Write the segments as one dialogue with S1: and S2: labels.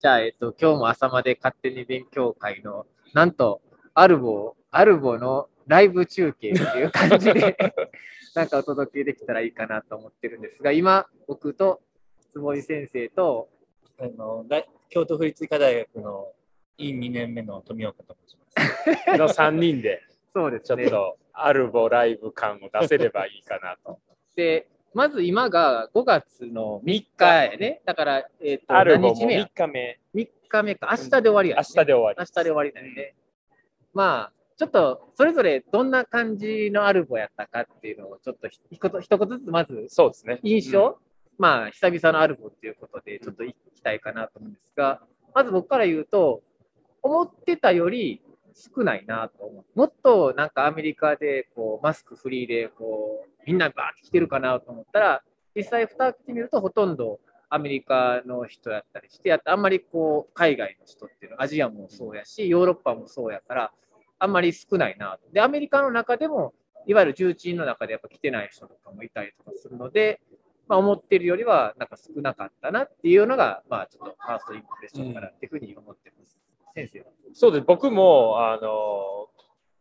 S1: じゃあ、えっと、今日も朝まで勝手に勉強会の、なんと、アルボ、アルボのライブ中継っていう感じで、なんかお届けできたらいいかなと思ってるんですが、今、僕と坪井先生と、
S2: あの大京都府立医科大学の院2年目の富岡と申します。
S3: の3人で、
S1: そうですね。
S3: ちょっとアルボライブ感を出せればいいかなと。
S1: で、まず今が5月の3日やね。だから、えっ、と、
S3: アルボも3
S1: 何日目や？
S3: 日目、
S1: 3日目か。明日で終わりや、
S3: 明日で終わり。
S1: 明日で終わりだよね。まあ、ちょっと、それぞれどんな感じのアルボやったかっていうのを、ちょっとひ一言一言ずつまず
S3: そうですね。
S1: 印象、まあ、久々のアルボっていうことで、ちょっといきたいかなと思うんですが、まず僕から言うと、思ってたより少ないなと思う。もっとなんかアメリカでこうマスクフリーでこうみんなバーって来てるかなと思ったら、実際蓋開けてみるとほとんどアメリカの人やったりして、あんまりこう海外の人っていうのはアジアもそうやし、ヨーロッパもそうやから、あんまり少ないなと。で、アメリカの中でも、いわゆる重鎮の中でやっぱ来てない人とかもいたりとかするので、まあ、思ってるよりはなんか少なかったなっていうのが、まあ、ちょっとファーストインプレッションかなっていうふうに思ってます。先生は。
S3: そうです。僕も、あの、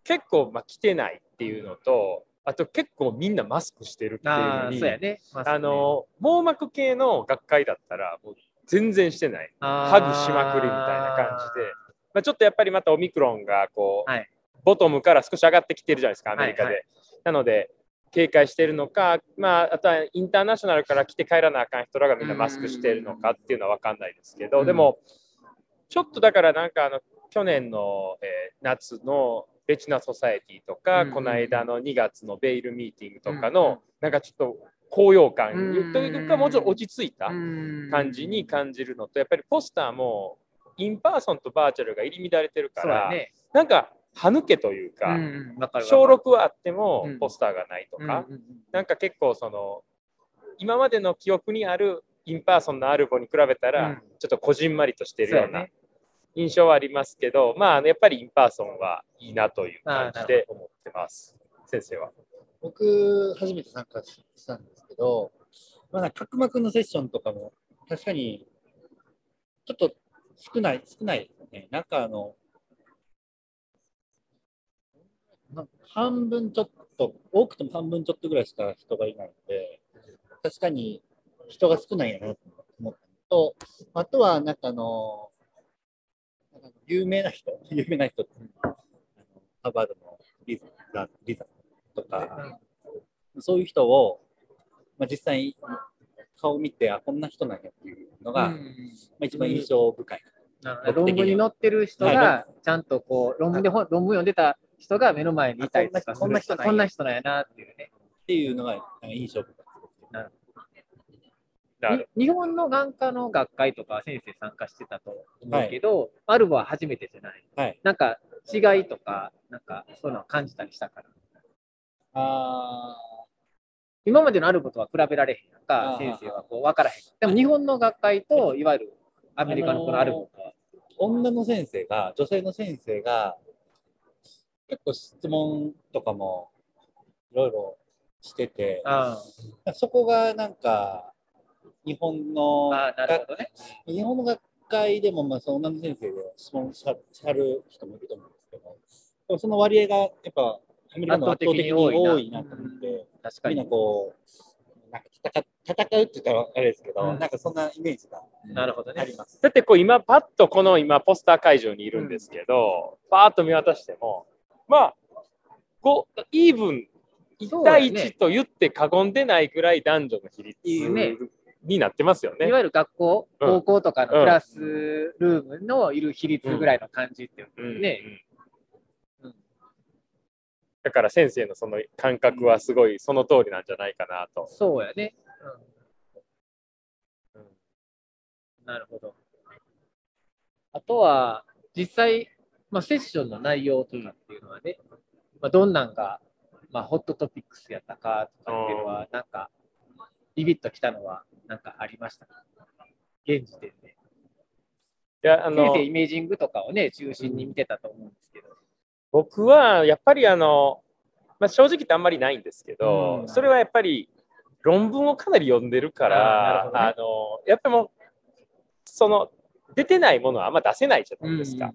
S3: 結構、まあ、来てないっていうのと、あと結構みんなマスクしてるっていう
S1: ああ、
S3: のに、
S1: そうやね。ま
S3: あの、網膜系の学会だったら、もう全然してない。ハ
S1: ハ
S3: グしまくりみたいな感じで、まあ、ちょっとやっぱりまたオミクロンがこう、
S1: はい
S3: ボトムから少し上がってきてるじゃないですか、アメリカで。
S1: はいは
S3: なので、警戒してるのか、まあ、あとはインターナショナルから来て帰らなあかん人らがみんなマスクしてるのかっていうのは分かんないですけど、
S1: うん
S3: でも、ちょっとだからなんかあの、去年の、えー夏のレチナソサエティとか、
S1: うん
S3: この間の2月のベイルミーティングとかの、
S1: うん
S3: なんかちょっと高揚感、
S1: うん
S3: というか、もうちょっと落ち着いた。
S1: 感
S3: 感じに感じるのと、やっぱりポスターもin-person とバーチャルが入り乱れてるから、
S1: ね。
S3: なんか歯抜けというか、
S1: うん
S3: 抄録はあっても
S1: うん。
S3: ポスターがないとか、
S1: うんうんうん
S3: なんか結構その今までの記憶にある in-person の ARVO に比べたら、
S1: うん。
S3: ちょっとこじんまりとしてるような印象はありますけど、まあやっぱり in-person はいいなという感じで思ってます。先生は。
S2: 僕、初めて参加したんですけど、まあ、角膜のセッションとかも、確かに、ちょっと少ない、少ないですよね。なんかあの、な半分ちょっと、多くても半分ちょっとぐらいしか人がいないので、確かに人が少ないなと思ったのと、あとは、なんかあの、有名な人、有名な人って、あのハーバードのリザリザとか、そういう人を、まあ、実際に顔見て、あ、こんな人なんやっていうのが、ま
S1: うん。
S2: あ、一番印象深い。
S1: なるほど論文に載ってる人が、ちゃんとこう、論文で本、論文読んでた人が目の前にいたりとかする。
S2: こんな人
S1: こんな人なんや。なっていうね。
S2: っていうのが印象深い。
S1: 日本の眼科の学会とかは先生参加してたと思うけど、アルバは初めてじゃない。
S2: はい。
S1: なんか違いとか、なんかそういうのを感じたりしたから。
S2: あ
S1: 今までのアルバとは比べられへんやんか先生はこう分からへん。でも日本の学会と、いわゆるアメリカのこのアルバとは、
S2: 女の先生が、女性の先生が、結構質問とかもいろいろしてて、
S1: あ
S2: そこがなんか、日本の
S1: なるほどね。
S2: 日本の学会でも、まあ、その女の先生で質問しはる人もいると思うんですけど、でもその割合がやっぱ、アメリカの圧倒的に多いなと思って、みんな
S1: 確かに。
S2: こう、なんか戦戦うって言ったらあれですけど、
S1: うん
S2: なんかそんなイメージが
S1: なるほどね。
S2: あります。
S3: だってこう今パッとこの今ポスター会場にいるんですけど、パーッと見渡してもまあこうイーブン1対1と言って過言でないぐらい男女の比率になってますよね。
S1: いわゆる学校、
S3: うん。
S1: 高校とかのクラスルームのいる比率ぐらいの感じっていう
S3: うん。
S1: ね。
S3: うん。だから先生のその感覚はすごいその通りなん。じゃないかなと。
S1: そうやね。
S3: うん。
S1: なるほど。あとは、実際、まあ、セッションの内容とかっていうのはね、まあ、どん。なん。が、まあ、ホットトピックスやったかとかっていうのは、なん。か、ビビッときたのは、なんかありましたか？現時点で。
S3: いやあの
S1: イメージングとかをね、中心に見てたと思うんですけど。
S3: 僕はやっぱりあの、まあ、正直言ってあんまりないんですけど、
S1: うん
S3: それはやっぱり論文をかなり読んでるから、
S1: ね
S3: あのやっぱりもうその出てないものはあんま出せないじゃないですか。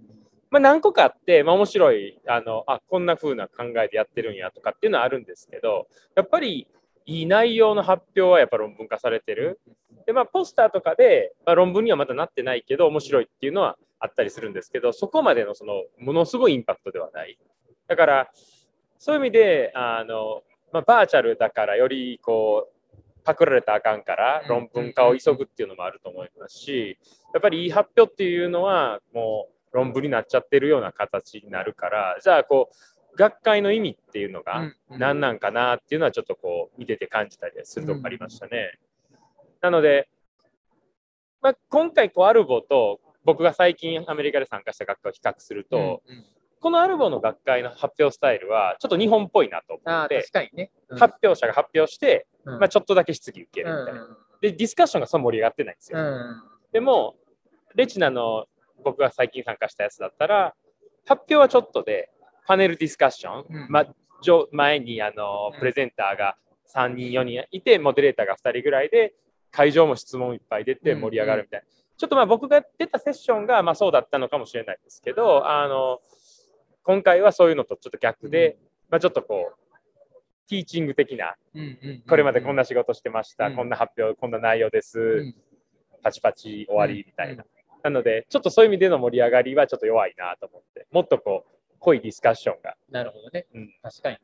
S3: まあ、何個かあって、まあ、面白いあのあこんな風な考えでやってるんやとかっていうのはあるんですけどやっぱりいい内容の発表はやっぱ論文化されてる。でまあポスターとかで、まあ、論文にはまだなってないけど面白いっていうのはあったりするんですけどそこまでのそのものすごいインパクトではない。だからそういう意味であの、まあ、バーチャルだからよりこうパクられたらあかんから論文化を急ぐっていうのもあると思いますしやっぱりいい発表っていうのはもう論文になっちゃってるような形になるからじゃあこう学会の意味っていうのが何なんかなっていうのはちょっとこう見てて感じたりするとこありましたね。なので、まあ、今回こうアルボと僕が最近アメリカで参加した学会を比較すると、このアルボの学会の発表スタイルはちょっと日本っぽいなと思って、
S1: 確かにね。
S3: 発表者が発表して、
S1: うん
S3: まあ、ちょっとだけ質疑受けるみたいな。でディスカッションがそんな盛り上がってないんですよ。
S1: うん
S3: でも、レチナの僕が最近参加したやつだったら、発表はちょっとで、パネルディスカッション、
S1: うん。
S3: ま、上前にあの
S1: うん。
S3: プレゼンターが3人、4人いて、モデレーターが2人ぐらいで、会場も質問いっぱい出て
S1: うん。
S3: 盛り上がるみたいな。ちょっとまあ僕が出たセッションがまあそうだったのかもしれないですけど、あの今回はそういうのとちょっと逆で、まあ、ちょっとこう、teaching 的な、
S1: うんうん
S3: これまでこんな仕事してました、
S1: うん。
S3: こんな発表、こんな内容です、
S1: うん。
S3: パチパチ終わりみたいな。なので、ちょっとそういう意味での盛り上がりはちょっと弱いなと思って、もっとこう、濃いディスカッションが。
S1: なるほどね。
S3: うん、
S1: 確かに。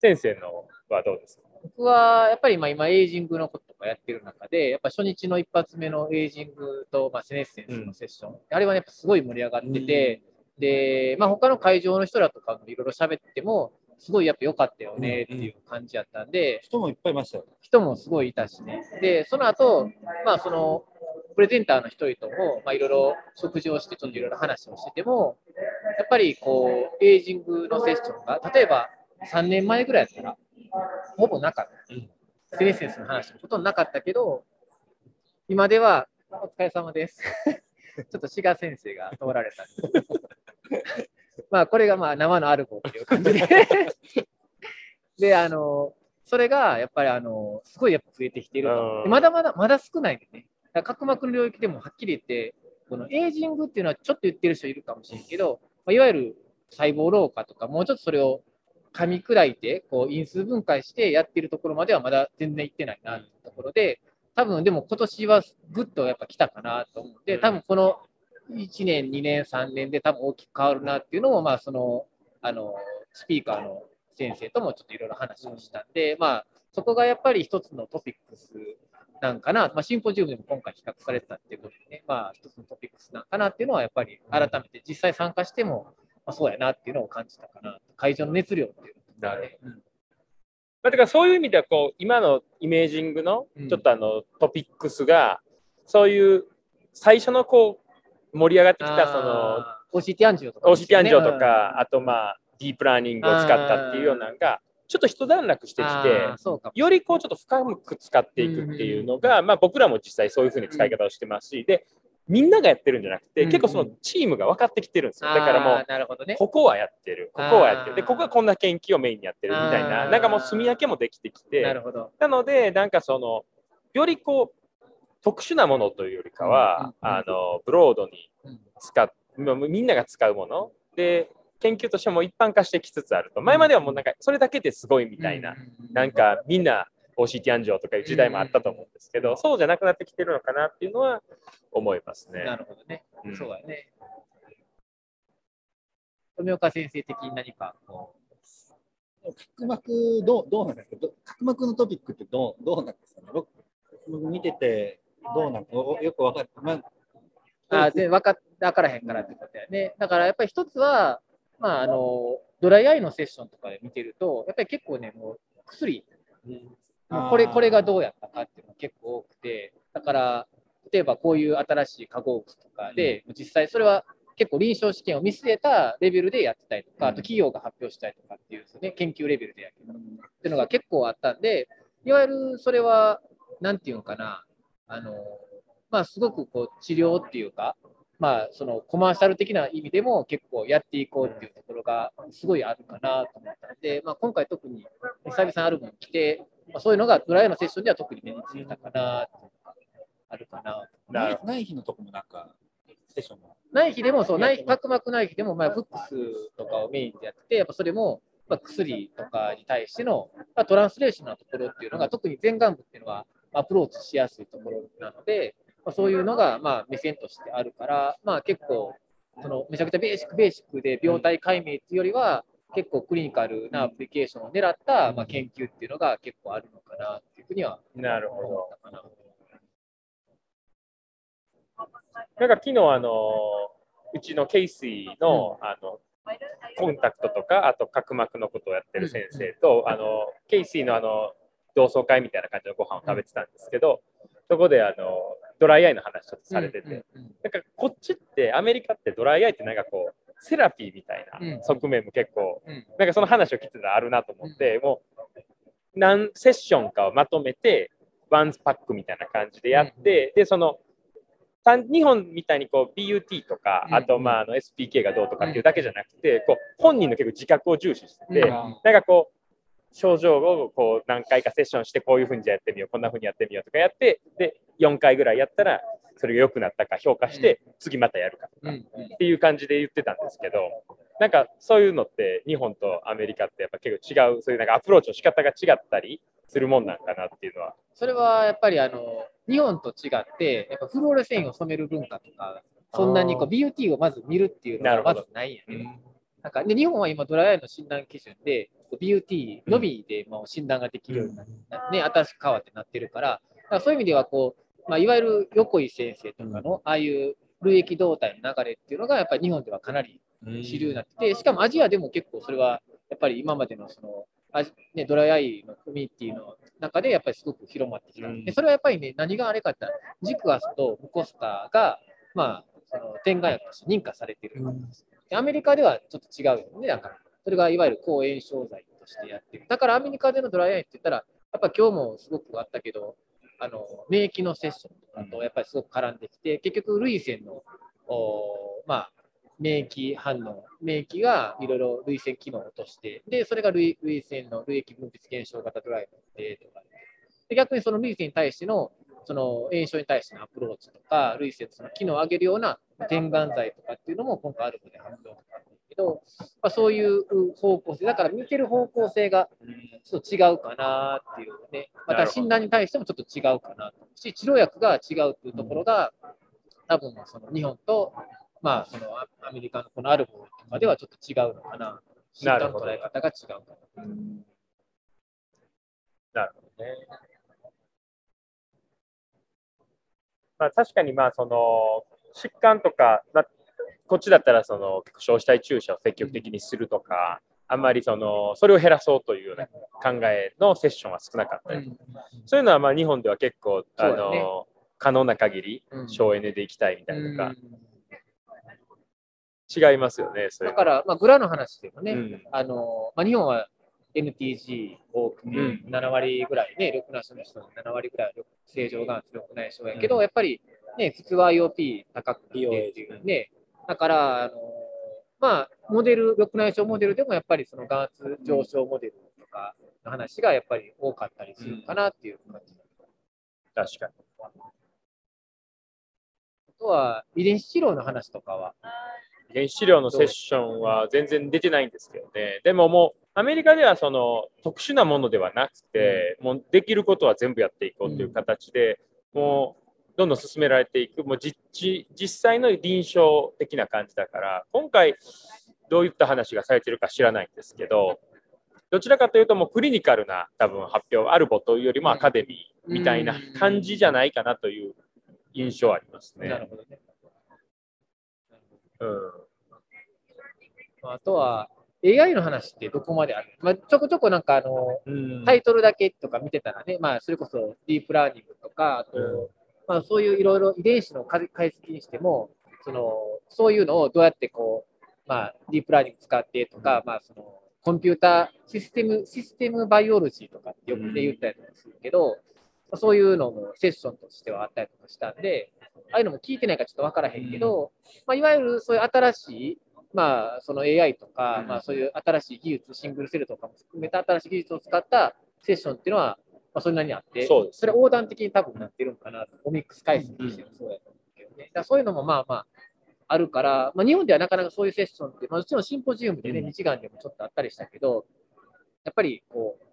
S3: 先生のはどうですか？
S1: 僕はやっぱりまあ今、エイジングのこととかやってる中で、やっぱ初日の一発目のエイジングと、まあ、 senescence のセッション、あれはね、やっぱすごい盛り上がってて、で、まあ、他の会場の人らとかもいろいろ喋っても、すごいやっぱ良かったよねっていう感じやったんで、
S2: 人もいっぱいいましたよ。
S1: 人もすごいいたしね。で、その後、まあその、プレゼンターの人々も、まあいろいろ食事をして、ちょっといろいろ話をしてても、やっぱりこう、エイジングのセッションが、例えば3年前ぐらいやったら、ほぼなかった。セレッセンスの話もほとんどなかったけど、今では、お疲れ様です。ちょっと志賀先生が通られた。まあ、これがまあ生のアルゴっていう感じで。で、あの、それがやっぱりあの、すごいやっぱ増えてきているまだまだ、まだ少ないんでね。角膜の領域でもはっきり言って、このエイジングっていうのはちょっと言ってる人いるかもしれんけど、まあ、いわゆる細胞老化とか、もうちょっとそれを噛み砕いて、こう因数分解してやってるところまではまだ全然行ってないなってところで、多分でも今年はぐっとやっぱ来たかなと思って、多分この1年、2年、3年で多分大きく変わるなっていうのも、まあその、あの、スピーカーの先生ともちょっといろいろ話をしたんで、まあそこがやっぱり一つのトピックスなんかな、まあ、シンポジウムでも今回比較されてたっていうことでね、まあ一つのトピックスなんかなっていうのはやっぱり改めて実際参加しても、まあ、そうやなっていうのを感じたかな。会場の熱量っていうの
S3: なる
S1: うん
S3: まあ、だからそういう意味ではこう今のイメージングの
S1: うん。
S3: ちょっとあのトピックスがそういう最初のこう盛り上がってきたその
S1: OCT アンジオとかね、
S3: ンジオとか、あとまあディープラーニングを使ったっていうようなのがちょっと一段落してきてよりこうちょっと深く使っていくっていうのが、まあ、僕らも実際そういうふうに使い方をしてますし、でみんながやってるんじゃなくて、
S1: うん
S3: 結構そのチームが分かってきてるんですよ。だからも
S1: あ
S3: う
S1: ね。
S3: ここはやってる、ここはやってる、でここはこんな研究をメインにやってるみたいな、なんかもう住み分けもできてきて、
S1: な。
S3: なので、なんかその、よりこう、特殊なものというよりかは、
S1: うんうん
S3: あのブロードに
S1: うん
S3: 使っ、まあみんなが使うもの。で、研究としても一般化してきつつあると、前まではもうなんかそれだけですごいみたいな、なんかみんな OCT 安城とかいう時代もあったと思うんですけど、そうじゃなくなってきてるのかなっていうのは思いますね。
S1: なるほどね。
S3: うん
S1: そうだね。富岡先生的に何かこ
S2: 角膜どうどうなんですか？ど角膜のトピックってどうどうなんですか？ね僕僕見ててどうなんかよくわかる、まあ、
S1: う、あで分か分からへんからってことだよね。だからやっぱり一つは、まあ、あのドライアイのセッションとかで見てると、やっぱり結構ね、もう薬、もうこれこれがどうやったかっていうのが結構多くて、だから、例えばこういう新しい化合物とかで、実際それは結構臨床試験を見据えたレベルでやってたりとか、あと企業が発表したりとかっていうですね、研究レベルでやけど、っていうのが結構あったんで、いわゆるそれは、なんていうのかな、あの、まあ、すごくこう治療っていうか、まあ、そのコマーシャル的な意味でも結構やっていこうっていうところがすごいあるかなと思ったので、まあ、今回特に久々にアルバム来て、まあ、そういうのがドライのセッションでは特に目についたかなあるかな。
S3: な
S2: いない日のとこもなんか
S1: 内皮でも、そう、内皮、
S2: やってます
S1: 角膜内皮でも、まあ、フックスとかをメインでやってて、やっぱそれも、まあ、薬とかに対しての、まあ、トランスレーションなところっていうのが、特に前眼部っていうのはアプローチしやすいところなので、まあ、そういうのが、まあ、目線としてあるから、まあ、結構、そのめちゃくちゃベーシックベーシックで病態解明っていうよりは、結構クリニカルなアプリケーションを狙った、まあ、研究っていうのが結構あるのかなっていうふうには
S3: なるほ
S1: 思
S3: ど。
S1: ったかな。
S3: なんか昨日あの、うちのケイシーの,、あのコンタクトとか、あと角膜のことをやってる先生と、あのケイシーのあの同窓会みたいな感じのご飯を食べてたんですけど、そこであのドライアイの話ちょっとされてて、なんかこっちって、アメリカってドライアイってなんかこう、セラピーみたい
S1: うん。
S3: な側面も結構、
S1: うん。
S3: なんかその話を聞いてたらあるなと思って、もう何セッションかをまとめて、ワンパックみたいな感じでやって、で、その、単日本みたいにこう BUT とか、
S1: うん
S3: あとまああの SPK がどうとかっていうだけじゃなくて、こう本人の結構自覚を重視してて、
S1: うん。
S3: なんかこう、症状をこう何回かセッションして、こういうふうにじゃあやってみよう、こんなふうにやってみようとかやって、で、4回ぐらいやったら、それが良くなったか評価して、次またやるかとか、っていう感じで言ってたんですけど、なんかそういうのって日本とアメリカってやっぱ結構違う、そういうなんかアプローチの仕方が違ったりするもんなんかなっていうのは。
S1: それはやっぱりあの日本と違って、やっぱフローレセインを染める文化とか、そんなにこう
S3: あ
S1: BUT をまず見るっていうのがまずないんやね。なんかで日本は今、ドライアイの診断基準で、BUT のみでもう診断ができるようになって、ね、新しく変わってなってるから、だからそういう意味ではこう、まあ、いわゆる横井先生とかの、ああいう類液動態の流れっていうのが、やっぱり日本ではかなり主流になってて、しかもアジアでも結構それは、やっぱり今までのその、あね、ドライアイのコミュニティの中でやっぱりすごく広まってきた。
S3: うん
S1: でそれはやっぱりね、何があれかってジクアスとムコスターが、まあ、その点眼薬として認可されてるわけです。でアメリカではちょっと違うよね、だから。それがいわゆる抗炎症剤としてやってる。だからアメリカでのドライアイって言ったら、やっぱ今日もすごくあったけど、あの免疫のセッションとかとやっぱりすごく絡んできて、結局、涙腺の、おまあ、免疫反応、免疫がいろいろ涙腺機能を落として、で、それが涙涙腺の涙液分泌減少型ドライブでとか、で逆にその涙腺に対してのその炎症に対してのアプローチとか、涙腺のその機能を上げるような点眼剤とかっていうのも今回あるので発表とかあるんだけど、まあ、そういう方向性、だから見てる方向性がちょっと違うかなっていうね、また診断に対してもちょっと違うかなとし、治療薬が違うっていうところが、多分その日本と、まあ、そのアアメリカのこのアルボとかではちょっと違うのかな。診断の捉え方が違うかな。
S3: なるほどね。まあ、確かにまあその疾患とか、まあ、こっちだったらその消死体注射を積極的にするとか、あんまりそのそれを減らそうというような考えのセッションは少なかったり、そういうのはまあ日本では結構あの可能な限り
S1: うん。
S3: 省エネでいきたいみたいなとか、
S1: うん。
S3: 違いますよね、それは。
S1: だから、まあ、グラの話でもね、
S3: うん。
S1: あのまあ、日本は NTG 多くて、
S3: うん
S1: 7割ぐらいね、緑内障の人の7割ぐらいは正常がん緑内障やけど、
S3: うん
S1: やっぱりね、普通は IOP 高くてっていうね、だから、あのまあ、モデル、緑内障モデルでもやっぱりその眼圧上昇モデルとかの話がやっぱり多かったりするかなっていう感じ。
S3: 確かに。
S1: あとは、遺伝子治療の話とかは、
S3: 原子量のセッションは全然出てないんですけどね。でももう、アメリカではその特殊なものではなくて、もうできることは全部やっていこうという形で、もうどんどん進められていく、もう実地実際の臨床的な感じだから、今回どういった話がされてるか知らないんですけど、どちらかというともうクリニカルな多分発表、アルボというよりもアカデミーみたいな感じじゃないかなという印象はありますね。
S1: なるほどね。
S3: うん。
S1: あとは、AI の話ってどこまである、まあ、ちょこちょこなんかあの、
S3: うん。
S1: タイトルだけとか見てたらね、まあ、それこそディープラーニングとか、あと、
S3: うん。
S1: まあ、そういういろいろ遺伝子の解解析にしても、そのそういうのをどうやってこう、まあ、ディープラーニング使ってとか、まあ、そのコンピューターシステム、システムバイオロジーとかってよくね、言ったりとかするけど、まあそういうのもセッションとしてはあったりとかしたんで、ああいうのも聞いてないからちょっとわからへんけど、まあ、いわゆるそういう新しい、まあ、その AI とか、
S3: うん。
S1: まあ、そういう新しい技術、シングルセルとかも含めた新しい技術を使ったセッションっていうのは、まあ、そんなにあって、
S3: そうです。
S1: れ横断的に多分なってるんかなと、オミックス回数としてもそうやと思うけどね。だからそういうのもまあまあ、あるから、まあ、日本ではなかなかそういうセッションって、まあ、もちろんシンポジウムでね、
S2: うん。
S1: 日韓でもちょっとあったりしたけど、やっぱりこう、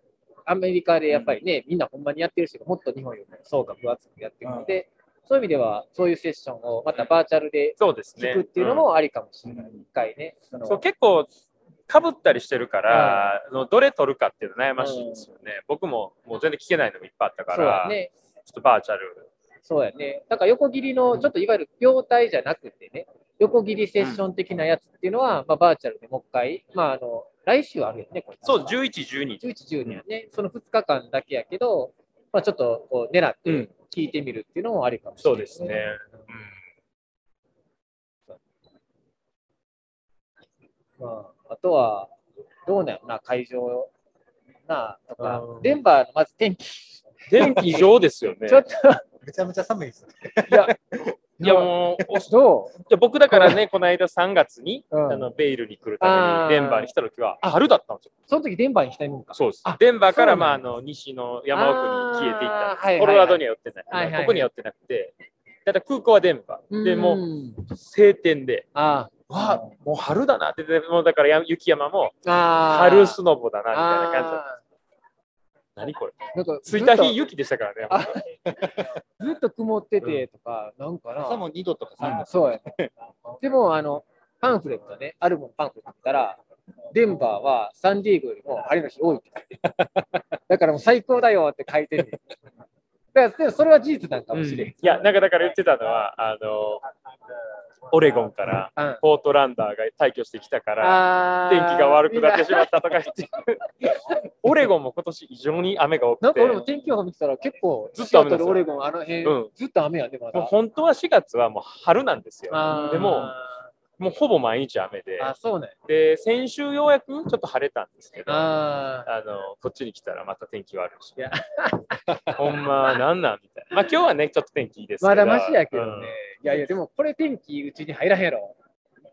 S1: アメリカでやっぱりね、みんなほんまにやってる人がもっと日本よりも層が分厚くやってるので、そういう意味では、そういうセッションをまたバーチャルで
S3: そうですね。
S1: 聞くっていうのもありかもしれない。一回ね。そ
S3: う結構かぶったりしてるから、あのどれ取るかっていうの悩ましいんですよね。僕ももう全然聞けないのもいっぱいあったから、
S1: ね。
S3: ちょっとバーチャル。
S1: そうやね。だから横切りの、ちょっといわゆる病態じゃなくてね、横切りセッション的なやつっていうのは、まあ、バーチャルでもう一回、まあ、あの、来週あるよね、これ。
S3: そう、11、12。
S1: 11、12やね。その2日間だけやけど、まあ、ちょっとこう狙っ
S3: うん
S1: て聞いてみるっていうのもありかもしれない、
S3: そうですね。
S1: まあ、あとは、どうなんやろな、会場なとか
S3: う、ん
S1: デンバーのまず天気、
S3: 天気異常ですよね。
S1: ちょっと、
S2: めちゃめちゃ寒いですよね。
S3: いや、いやもう、お
S1: どう？
S3: いや僕だからね、この間3月に、
S1: うん
S3: あのベイルに来るためにデンバーに来た時は春だったんですよ。
S1: その時デンバーに来たいもんか。
S3: そうです
S1: あ。
S3: デンバーから、まあ、あの西の山奥に消えていったんです。コロラドには寄ってない。
S1: はいはいはい
S3: ここには寄ってなくて、ただ空港はデンバー。でも晴天で、
S1: あ
S3: わあ、もう春だなって、でもうだからや雪山も
S1: あ。
S3: 春スノボだなみたいな感じだった。
S1: あ
S3: 何これ
S1: ーなんか
S3: 着いた
S1: ずっ
S3: 日雪でしたからね。
S1: ずっと曇っててとか、なんかな。
S2: 朝も2度とか3度。
S1: そうやね。でも、あの、パンフレットね、アルバムパンフレット見たら、デンバーはサンディエゴよりも晴れの日多いって書いてるだからもう最高だよって書いてる、ねん。だからでもそれは事実なんかもしれん。
S3: いや、なんかだから言ってたのは、あの、オレゴンから
S1: うん。
S3: ポートランダーが退去してきたから、天気が悪くなってしまったとか言って、オレゴンも今年異常に雨が多くて、
S1: なんか俺も天気予報見てたら結構、
S3: ずっと雨
S1: オレゴン、あの辺、
S3: うん。
S1: ずっと雨やで、まだ。
S3: 本当は4月はもう春なんですよ。でも、もうほぼ毎日雨で、
S1: あ、そうね。
S3: で、先週ようやくちょっと晴れたんですけど、あ
S1: あ
S3: の、こっちに来たらまた天気悪いし
S1: いや、
S3: ほんま、なんなんみたいな。まあ今日はね、ちょっと天気いいですけど。
S1: まだマシやけどね。
S3: うん
S1: いやいや、でもこれ天気うちに入らへんやろ。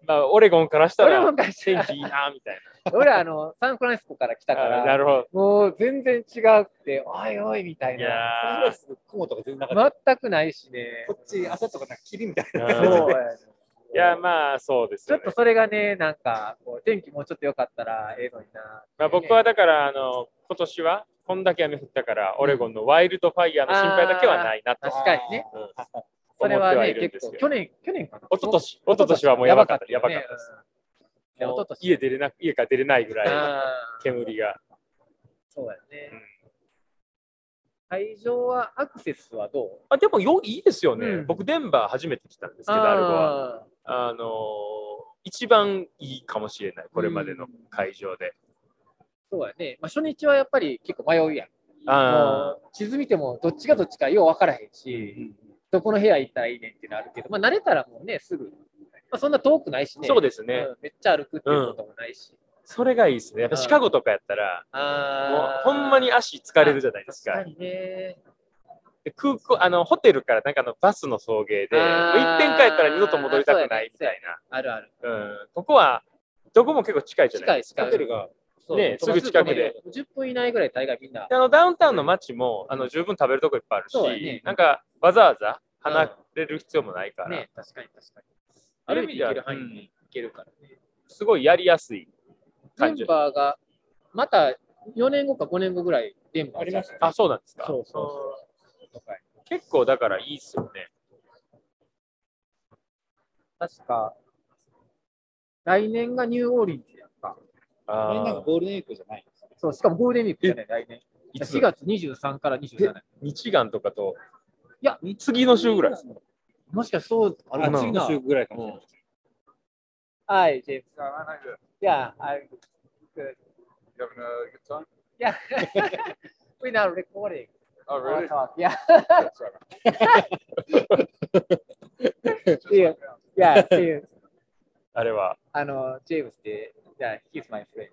S3: まあ、オレゴンからしたら
S1: オレゴンからしたら
S3: 天気いいな、みたい
S1: 俺あの、サンフランシスコから来たから、
S3: なるほど。
S1: もう全然違うって、おいおいみたい
S3: い
S1: な。
S3: やー
S2: 雲とか全然なかった。
S1: 全くないしね。
S2: こっち朝とかなんか霧みたいな。
S3: うん
S1: そうやね
S3: いや、まあ、そうですよ、ね。
S1: ちょっとそれがね、なんか、こう天気もうちょっと良かったらええのにな。
S3: まあ、僕はだから、あの、今年は、こんだけ雨降ったから、オレゴンのワイルドファイヤーの心配だけはないなと。
S1: 確かにね。
S3: うん
S1: それはね、結構、去年、去年かな。
S3: 一昨年一昨年はもうやばかったやばかったです
S1: 一昨年
S3: 家出れな家から出れないぐらい煙が。
S1: そうやね
S3: うん。
S1: 会場は、アクセスはどう？
S3: あでもよいいですよね、
S1: うん
S3: 僕、デンバー初めて来たんですけど、アルゴは。一番いいかもしれない、これまでの会場で。
S1: ーそうやね。まあ、初日はやっぱり結構迷うやん。
S3: あ
S1: 地図見てもどっちがどっちかよう分からへんし、どこの部屋行ったらいいねんっていうのあるけど、まあ、慣れたらもうね、すぐ、まあ、そんな遠くないしね。
S3: そうですね、
S1: うんめっちゃ歩くっていうこともないし。
S3: それがいいですね。やっぱシカゴとかやったら、もう
S1: あ
S3: ほんまに足疲れるじゃないですか。
S1: 確かにね。
S3: で空港あのホテルからなんかのバスの送迎で、もう
S1: あー
S3: 一遍帰ったら二度と戻りたくないみたい
S1: あるある。
S3: な。うん、ここは、どこも結構近いじゃないですか。
S1: 近い近い
S2: ホテルが、
S1: そう
S3: ねすぐ近くで。
S1: 10分以内ぐらい大概みんな。
S3: であのダウンタウンの街もあの十分食べるとこいっぱいあるし、
S1: ね
S3: なんかわざわざ離れる必要もないから、
S1: ね、確かに確かに。
S3: そういう
S1: 歩いて行ける範囲に行けるからね。
S3: すごいやりやすい
S1: デン
S3: 感じ。
S1: バーが、また4年後か5年後ぐらいデンバー
S2: ありましたね
S3: あ、そうなんですか。
S1: そうそうとか
S3: 結構だからいいっすよね。
S1: 確か、来年がニューオーリンズやんか。
S2: あれなんか
S3: あ
S2: ゴールデンウィークじゃないんですよ
S1: そう、しかもゴールデンウィークじゃない、来年。
S3: いつ
S1: ？4月23から27。
S3: 日元とかと、
S1: いや、
S3: 次の週ぐらいです。
S1: もしかしてそうあるかな
S2: あ次の週ぐらいかもしれない。
S1: はい、ジェームス。Yeah, I'm good.
S4: You having a good time?
S1: Yeah. We're not recording.
S4: Oh, really?
S1: talk. Yeah. Yeah. Yeah, you.
S3: あれは？
S1: あの、ジェームスって、Yeah, he's my friend.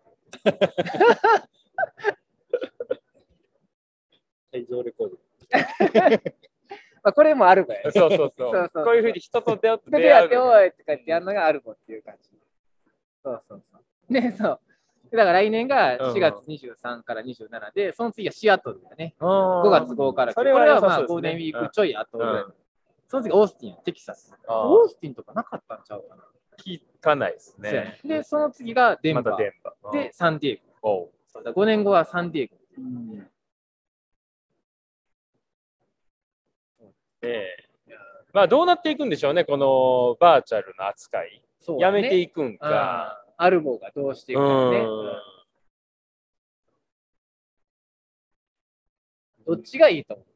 S2: 会場レコード。
S1: まあ、これもあるばや。
S3: そうそうそう。
S1: そうそう
S3: こういうふうに人と出会って
S1: で、
S3: 出会
S1: って、おいって書いてやるのがアルゴっていう感じ。そうそうそう。ね、そう。だから来年が4月23から27で、その次はシアトルだね。5
S3: 5
S1: 月5から。
S3: それは
S1: これはまあゴールデンウィークちょい後ぐらい。その次オースティン、テキサス。オースティンとかなかったんちゃうかな。
S3: 聞かないですね。
S1: で、その次がデンバー。で、サンディエゴ。そうだ5年後はサンディエゴ。
S3: ねえまあどうなっていくんでしょうね、このバーチャルの扱い。やめて
S1: い
S3: いくん
S1: く
S3: か。
S1: アルボがどうしていく
S3: う
S1: かね。
S3: ん。
S1: どっちがいいと思う？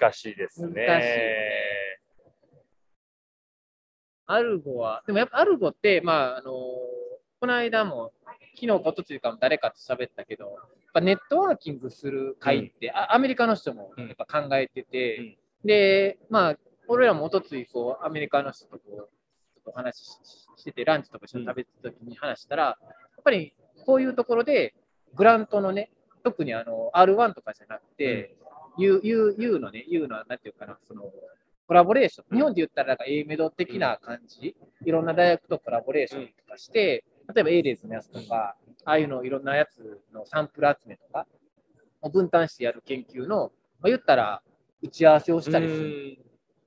S3: 難しいですね。
S1: 難しいアルゴは、でもやっぱアルゴって、まあ、あのこの間も、昨日、ことついかも誰かと喋ったけど、やっぱネットワーキングする会って、あアメリカの人もやっぱ考えてて、で、まあ、俺らもおとついこう、アメリカの人とこう、とお話ししてて、ランチとか一緒に食べてた時に話したら、やっぱりこういうところで、グラントのね、特にあの R1 とかじゃなくて、U, U, U のね、U のなんていうかな、そのコラボレーション、日本で言ったらなんか A メド的な感じ、いろんな大学とコラボレーションとかして、例えば A レーズのやつとか、ああいうのいろんなやつのサンプル集めとか、を分担してやる研究の、まあ、言ったら打ち合わせをしたりする。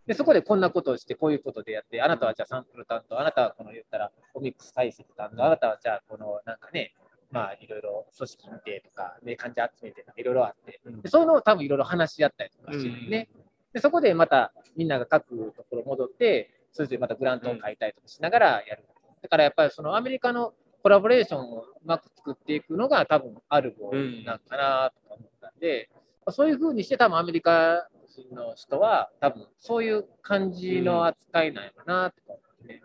S1: で、そこでこんなことをして、こういうことでやって、あなたはじゃあサンプル担当、あなたはこの言ったらオミックス解析担当、あなたはじゃあこのなんかね、まあいろいろ組織見てとか、ね、患者集めてとかいろいろあって、でそういうのを多分いろいろ話し合ったりとかしてるね。で、そこでまたみんなが書くところ戻って、それぞれまたグラントを書いたりとかしながらやる。だからやっぱりそのアメリカのコラボレーションをうまく作っていくのが多分アルゴなんかなとか思ったんで、そういうふうにして多分アメリカ人の人は多分そういう感じの扱いなんやろなとか思ってね。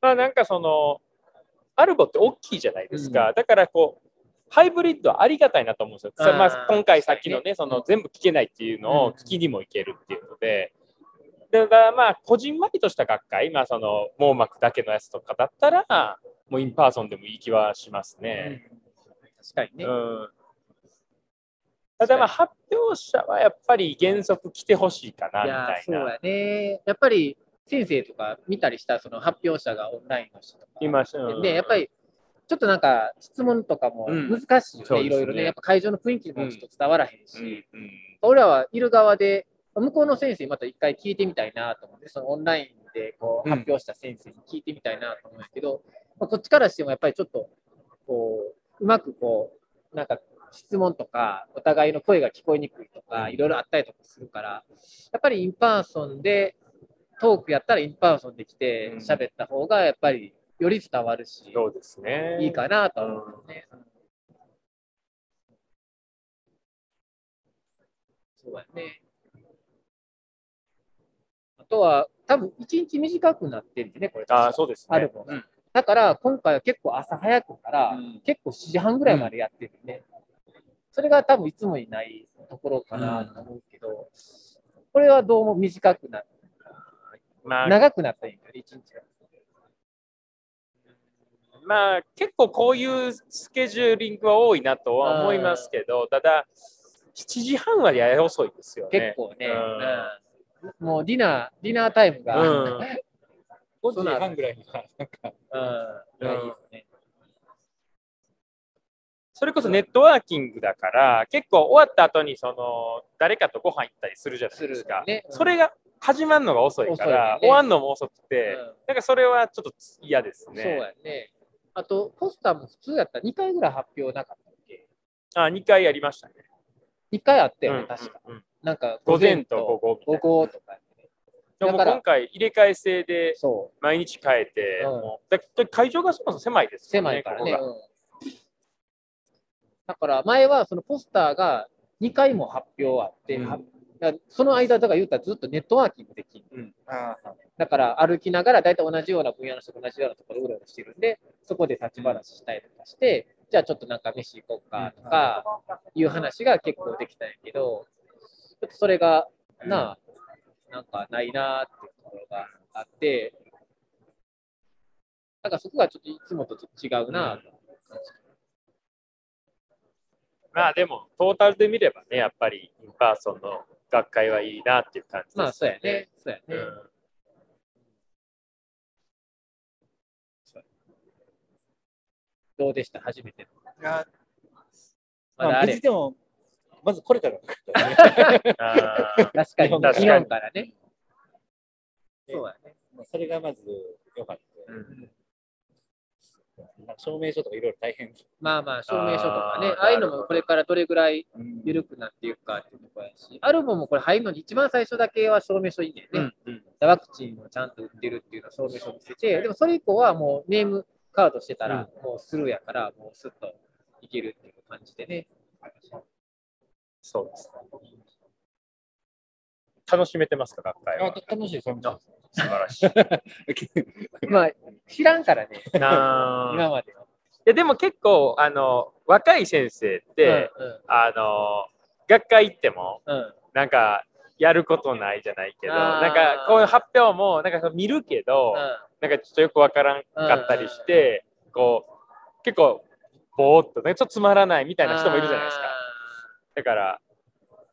S3: まあなんかその、 ARVOって大きいじゃないですか。だからこう、ハイブリッドはありがたいなと思うんですよ。まあ、今回さっきのね、その全部聞けないっていうの
S1: うん
S3: を聞きにもいけるっていうので、だからまあ、こじんまりとした学会、まあその網膜だけのやつとかだったら、もう in-person でもいい気はしますね。
S1: 確かにね。
S3: うん。ただまあ、発表者はやっぱり原則来てほしいかな、みたいな。
S1: そうやね。やっぱり先生とか見たりしたその発表者がオンラインの人とか。
S3: いました。うん
S1: で、やっぱりちょっとなんか質問とかも
S3: うん
S1: 難しいよね、
S3: そうですね
S1: いろいろね。やっぱ会場の雰囲気もちょっと伝わらへんし、
S3: うんうん
S1: 俺らはいる側で、向こうの先生にまた一回聞いてみたいなと思って、そのオンラインでこう
S3: うん
S1: 発表した先生に聞いてみたいなと思うんだけど、まあ、こっちからしてもやっぱりちょっとこう、うまくこう、なんか質問とか、お互いの声が聞こえにくいとか、いろいろあったりとかするから、やっぱり in-person で、トークやったら in-person で来て
S3: うん
S1: 喋った方がやっぱりより伝わるし、
S3: そうですね。
S1: いいかなとは思う。そうやね。あとは、多分一日短くなってるんでね、これ。
S3: ああ、そうですね。
S1: アルバムだから、今回は結構朝早くから、
S3: うん
S1: 結構7時半ぐらいまでやってるね。それが多分いつもにないところかなと思うけど、これはどうも短くなっ
S3: まあ、
S1: 長くなったんやけど、一日が。
S3: まあ、結構こういうスケジューリングは多いなとは思いますけど、ただ、7時半はやや遅いですよね。
S1: 結構ね、
S3: うん。
S1: うん。もうディナー、ディナータイムが、
S3: うん。
S1: うん
S2: 5時半ぐらいには、なん。か、
S1: いやいいよね
S3: それこそネットワーキングだから、結構終わった後にその誰かとご飯行ったりするじゃないですか。
S1: するねうん
S3: それが始まるのが遅いから、
S1: ね
S3: 終わるのも遅くて、
S1: うん
S3: なんかそれはちょっと嫌ですね。
S1: そうやね。あと、ポスターも普通やったら2回ぐらい発表なかったっけ？
S3: あ、2回やりましたね。
S1: ?2 回あったよね、
S3: うん
S1: 確か。
S3: うんうん
S1: なんか、
S3: 午前と午後
S1: 午後とか、ね。
S3: でも今回入れ替え制で
S1: そ
S3: 毎日変えて、
S1: うん
S3: もうだだ会場がそもそも狭いです
S1: う、
S3: よね。
S1: 狭いからね。
S3: ここ
S1: だから、前はそのポスターが2回も発表あって、
S3: うん。
S1: その間、だから言ったらずっとネットワーキングできる。だから歩きながら大体同じような分野の人と同じようなところをうろうろしてるんで、そこで立ち話したりとかして、じゃあちょっとなんか飯行こうかとかいう話が結構できたんやけど、ちょっとそれがなあ、なんかないなーっていうところがあって、なんかそこがちょっといつもとちょっと違うなと感じ
S3: まあでも、トータルで見ればね、やっぱり in-person の学会はいいなっていう感じです、
S1: まあそうやね。そうやね。
S3: うん
S1: どうでした？初めての。
S2: いや
S1: まだあれ
S2: まあ無事。でも、まずこれから
S1: 確かに、
S2: 日本
S3: 確かに
S1: 日本からね。そうやね。
S2: まあそれがまず良かった。
S3: うん
S2: なんか証明書とかいろいろ大変。
S1: まあまあ、証明書とかね
S3: あ、ー
S1: ああいうのもこれからどれぐらい
S2: うん
S1: 緩くなっていくかっていうところやし、アルボもこれ入るのに一番最初だけは証明書いいんだよね。
S3: うんうん
S1: ワクチンをちゃんと打ってるっていうのを証明書見せて、でもそれ以降はもうネームカードしてたら、もうスルーやから、もうスッといけるっていう感じでね。
S3: そうですね。楽しめてますか、学会
S2: あ
S3: は。
S2: 楽しいです、本当
S3: 素晴らしい。
S1: まあ、知らんからね、
S3: な
S1: 今までは。
S3: やでも結構あの若い先生って、
S1: うん
S3: あの学会行っても
S1: うん。うん
S3: なんかやることないじゃないけどなんかこういう発表もなんか見るけど、なんかちょっとよくわからんかったりして、こう結構ぼーっとねちょっとつまらないみたいな人もいるじゃないですか。だから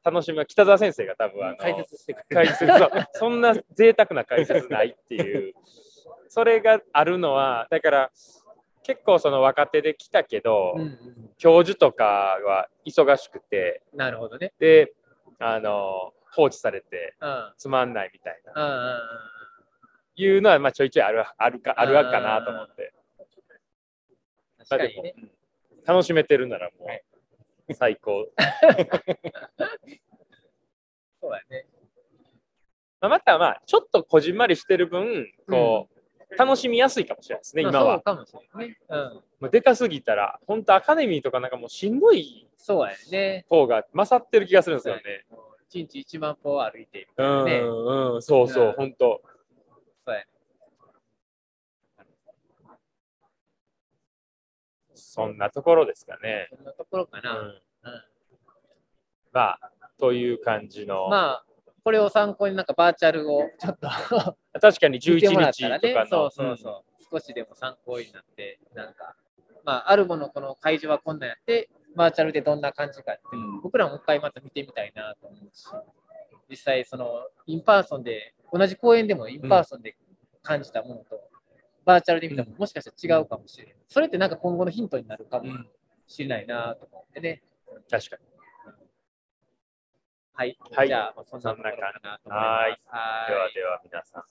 S3: 楽しみ北澤先生が多分あの
S2: 解説してくれ
S3: 解
S2: る。
S3: 説そんな贅沢な解説ないっていう。それがあるのはだから結構その若手で来たけど、
S1: うんうん
S3: 教授とかは忙しくて
S1: なるほどね。
S3: であの放置されてつまんないみたいな。
S1: うんうん
S3: いうのはまあちょいちょいあるあるかあるわかなと思って、まあでも
S1: 確かにね。
S3: うん。楽しめてるならも
S2: はい。う
S3: 最高、
S1: そうやね。
S3: まあ、またまあちょっとこじんまりしてる分こう、楽しみやすいかもしれないですね
S1: まあ
S3: 今は
S1: そうかもしれないね。うん。
S3: もうでかすぎたら、本当アカデミーとかなんかもうしんどい
S1: そうやね。
S3: 方が勝ってる気がするんですよね。
S1: 一日1万歩歩いてみた
S3: うん。うん、そうそうう、
S1: ん
S3: 本当。
S1: そうやね。
S3: そんなところですかね。
S1: そんなところかな。
S3: うん、
S1: うん。
S3: まあ、という感じの、
S1: まあ、これを参考になんかバーチャルをちょっと
S3: 確かに
S1: 見てもら
S3: 11
S1: ったら
S3: 日とかの、
S1: ね、そうそうそう、少しでも参考になって、なんか、まあ、あるものこの会場はこんなんやって、バーチャルでどんな感じかっていうのを、僕らもう一回また見てみたいなと思うし、実際、その、 in-person で、同じ講演でも in-person で感じたものと、バーチャルで見たもの、もしかしたら違うかもしれない。それってなんか今後のヒントになるかも
S3: うん
S1: しれないなと思ってね。
S3: 確かに。
S1: はい。
S3: はい
S1: じゃあ、まあそんなところかなと思います。
S3: はい
S1: は
S3: ではでは皆さん。